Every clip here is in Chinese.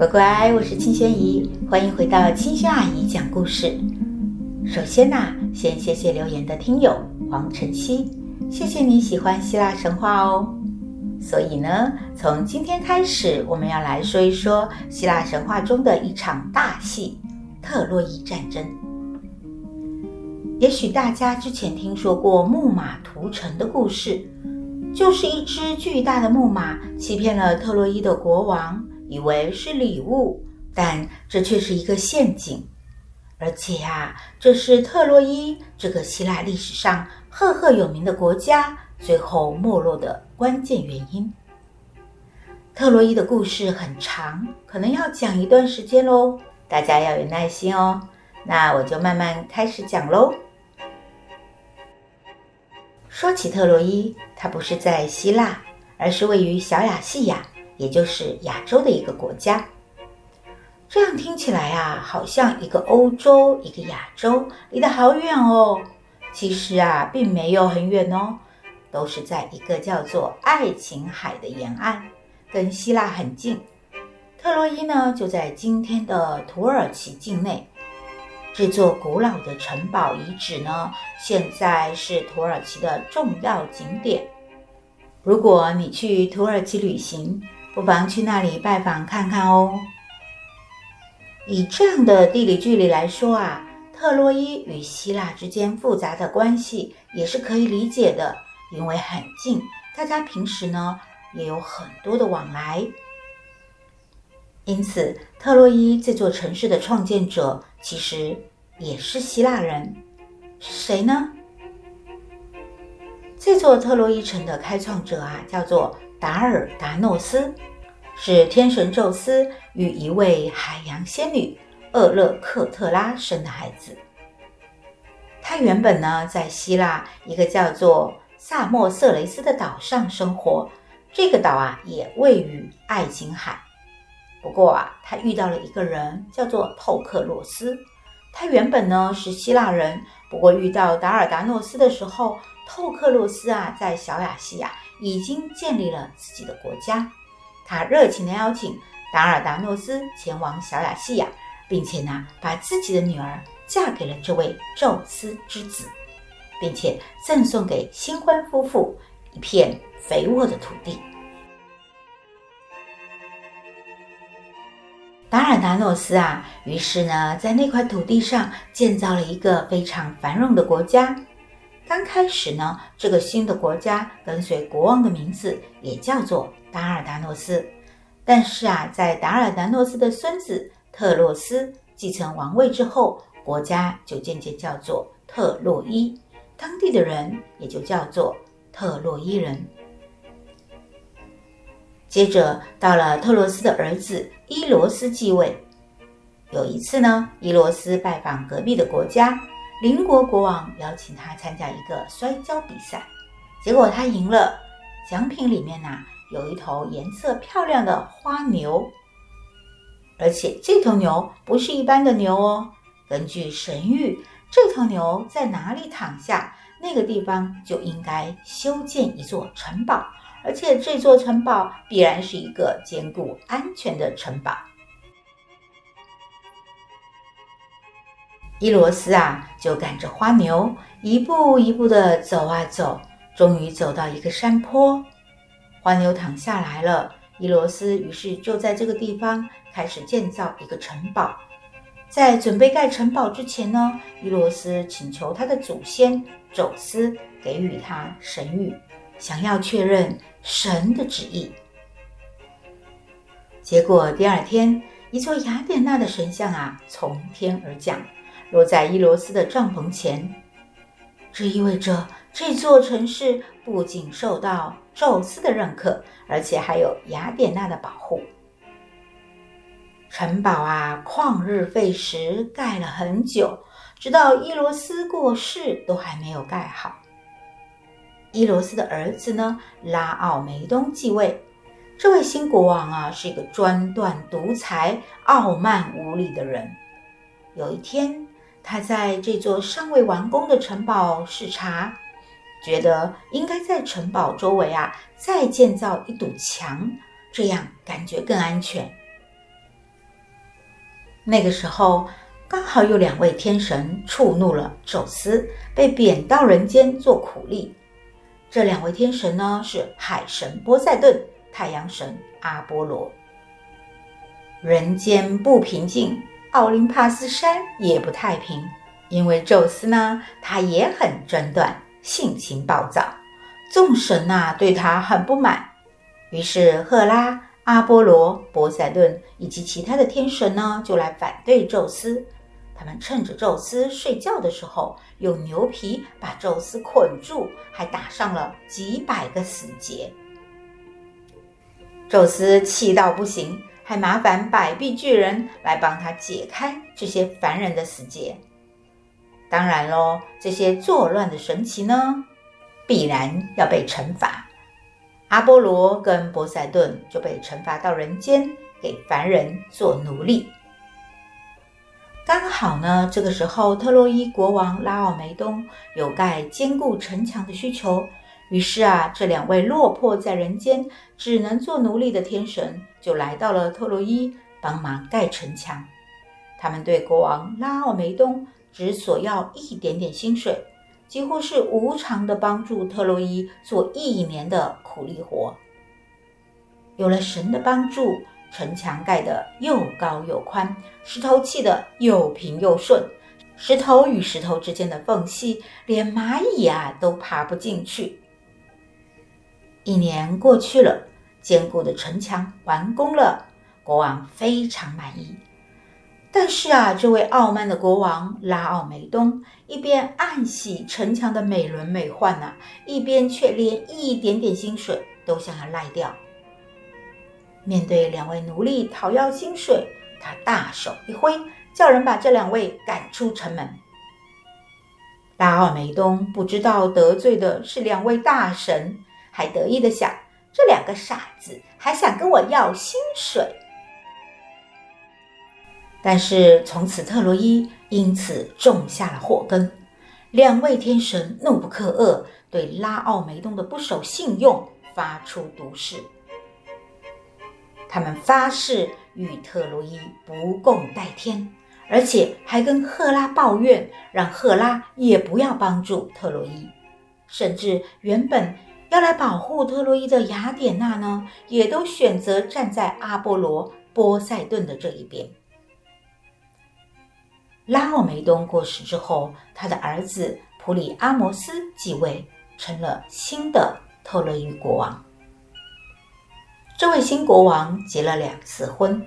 乖乖，我是青萱姨，欢迎回到青萱阿姨讲故事。首先呐、啊，先谢谢留言的听友黄晨曦，谢谢你喜欢希腊神话哦。所以呢，从今天开始，我们要来说一说希腊神话中的一场大戏——特洛伊战争。也许大家之前听说过木马屠城的故事，就是一只巨大的木马欺骗了特洛伊的国王。以为是礼物，但这却是一个陷阱。而且啊，这是特洛伊这个希腊历史上赫赫有名的国家最后没落的关键原因。特洛伊的故事很长，可能要讲一段时间喽，大家要有耐心哦。那我就慢慢开始讲喽。说起特洛伊，它不是在希腊，而是位于小亚细亚。也就是亚洲的一个国家，这样听起来啊，好像一个欧洲，一个亚洲，离得好远哦。其实啊，并没有很远哦，都是在一个叫做爱琴海的沿岸，跟希腊很近。特洛伊呢，就在今天的土耳其境内。这座古老的城堡遗址呢，现在是土耳其的重要景点。如果你去土耳其旅行，不妨去那里拜访看看哦。以这样的地理距离来说啊，特洛伊与希腊之间复杂的关系也是可以理解的，因为很近，大家平时呢也有很多的往来。因此，特洛伊这座城市的创建者其实也是希腊人，是谁呢？这座特洛伊城的开创者啊，叫做。达尔达诺斯是天神宙斯与一位海洋仙女厄勒克特拉生的孩子。他原本呢在希腊一个叫做萨莫色雷斯的岛上生活，这个岛啊也位于爱琴海。不过啊，他遇到了一个人叫做透克洛斯。他原本呢是希腊人，不过遇到达尔达诺斯的时候，透克洛斯啊在小亚细亚。已经建立了自己的国家，他热情地邀请达尔达诺斯前往小亚细亚，并且呢，把自己的女儿嫁给了这位宙斯之子，并且赠送给新婚夫妇一片肥沃的土地。达尔达诺斯啊，于是呢，在那块土地上建造了一个非常繁荣的国家。刚开始呢，这个新的国家跟随国王的名字也叫做达尔达诺斯。但是啊，在达尔达诺斯的孙子特洛斯继承王位之后，国家就渐渐叫做特洛伊，当地的人也就叫做特洛伊人。接着到了特洛斯的儿子伊罗斯继位。有一次呢，伊罗斯拜访隔壁的国家。邻国国王邀请他参加一个摔跤比赛，结果他赢了。奖品里面呢、有一头颜色漂亮的花牛，而且这头牛不是一般的牛哦。根据神谕，这头牛在哪里躺下，那个地方就应该修建一座城堡，而且这座城堡必然是一个坚固安全的城堡。伊罗斯啊，就赶着花牛，一步一步地走啊走，终于走到一个山坡。花牛躺下来了，伊罗斯于是就在这个地方开始建造一个城堡。在准备盖城堡之前呢，伊罗斯请求他的祖先宙斯给予他神谕，想要确认神的旨意。结果第二天，一座雅典娜的神像啊，从天而降。落在伊罗斯的帐篷前，这意味着这座城市不仅受到宙斯的认可，而且还有雅典娜的保护。城堡啊，旷日费时，盖了很久，直到伊罗斯过世都还没有盖好。伊罗斯的儿子呢，拉奥梅东继位。这位新国王啊，是一个专断独裁、傲慢无礼的人。有一天，他在这座尚未完工的城堡视察，觉得应该在城堡周围啊再建造一堵墙，这样感觉更安全。那个时候，刚好有两位天神触怒了宙斯，被贬到人间做苦力。这两位天神呢，是海神波塞顿、太阳神阿波罗。人间不平静，奥林帕斯山也不太平，因为宙斯呢，他也很争断，性情暴躁，众神呐、对他很不满。于是赫拉、阿波罗、波塞顿以及其他的天神呢，就来反对宙斯。他们趁着宙斯睡觉的时候，用牛皮把宙斯捆住，还打上了几百个死结。宙斯气到不行，还麻烦百臂巨人来帮他解开这些凡人的死结。当然喽，这些作乱的神奇呢，必然要被惩罚。阿波罗跟波塞顿就被惩罚到人间，给凡人做奴隶。刚好呢，这个时候特洛伊国王拉奥梅东有盖坚固城墙的需求，于是啊，这两位落魄在人间、只能做奴隶的天神就来到了特洛伊帮忙盖城墙。他们对国王拉奥梅东只索要一点点薪水，几乎是无偿的帮助特洛伊做一年的苦力活。有了神的帮助。城墙盖得又高又宽，石头砌得又平又顺，石头与石头之间的缝隙，连蚂蚁啊都爬不进去。一年过去了，坚固的城墙完工了，国王非常满意。但是啊，这位傲慢的国王拉奥梅东一边暗喜城墙的美轮美奂呢、啊，一边却连一点点薪水都想要赖掉。面对两位奴隶讨要薪水，他大手一挥，叫人把这两位赶出城门。拉奥梅东不知道得罪的是两位大神，还得意的想：这两个傻子还想跟我要薪水。但是从此特洛伊因此种下了祸根，两位天神怒不可遏，对拉奥梅东的不守信用发出毒誓。他们发誓与特洛伊不共戴天，而且还跟赫拉抱怨，让赫拉也不要帮助特洛伊。甚至原本要来保护特洛伊的雅典娜呢，也都选择站在阿波罗、波塞顿的这一边。拉奥梅东过世之后，他的儿子普里阿摩斯继位，成了新的特洛伊国王。这位新国王结了两次婚，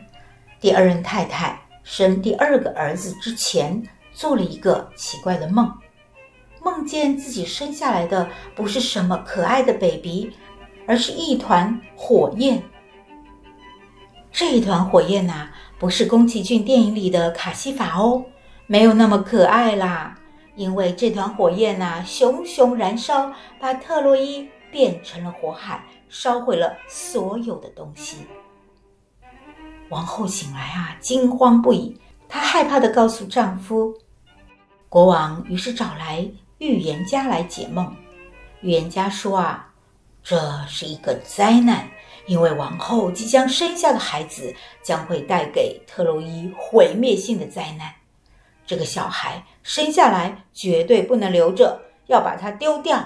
第二任太太生第二个儿子之前，做了一个奇怪的梦，梦见自己生下来的不是什么可爱的 baby，而是一团火焰。这一团火焰呐，不是宫崎骏电影里的卡西法哦，没有那么可爱啦，因为这团火焰呐，熊熊燃烧，把特洛伊变成了火海。烧毁了所有的东西。王后醒来啊，惊慌不已。她害怕的告诉丈夫。国王于是找来预言家来解梦。预言家说啊，这是一个灾难，因为王后即将生下的孩子将会带给特洛伊毁灭性的灾难。这个小孩生下来绝对不能留着，要把它丢掉。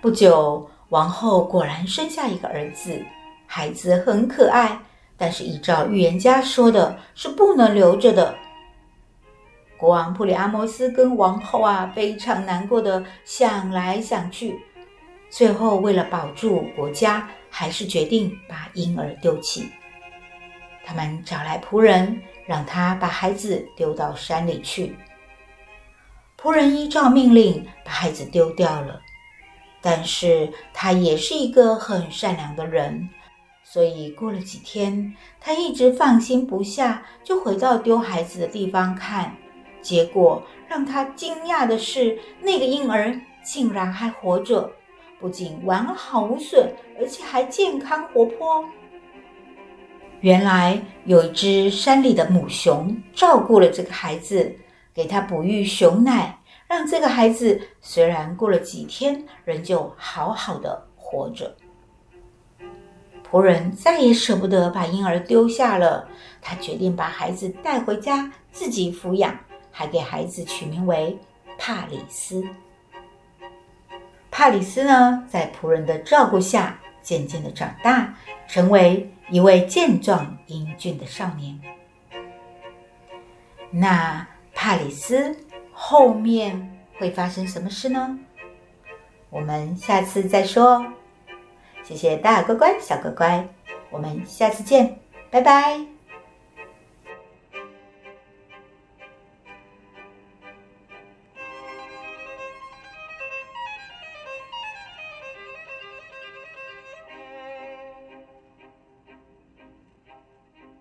不久。王后果然生下一个儿子，孩子很可爱，但是依照预言家说的，是不能留着的。国王普里阿摩斯跟王后啊，非常难过的想来想去，最后为了保住国家，还是决定把婴儿丢弃。他们找来仆人，让他把孩子丢到山里去。仆人依照命令把孩子丢掉了。但是他也是一个很善良的人，所以过了几天，他一直放心不下，就回到丢孩子的地方看。结果让他惊讶的是，那个婴儿竟然还活着，不仅完好无损，而且还健康活泼。原来有一只山里的母熊照顾了这个孩子，给他哺育熊奶。让这个孩子虽然过了几天，仍旧好好的活着。仆人再也舍不得把婴儿丢下了，他决定把孩子带回家自己抚养，还给孩子取名为帕里斯。帕里斯呢，在仆人的照顾下，渐渐的长大，成为一位健壮英俊的少年。那帕里斯后面会发生什么事呢？我们下次再说。谢谢大乖乖、小乖乖，我们下次见，拜拜。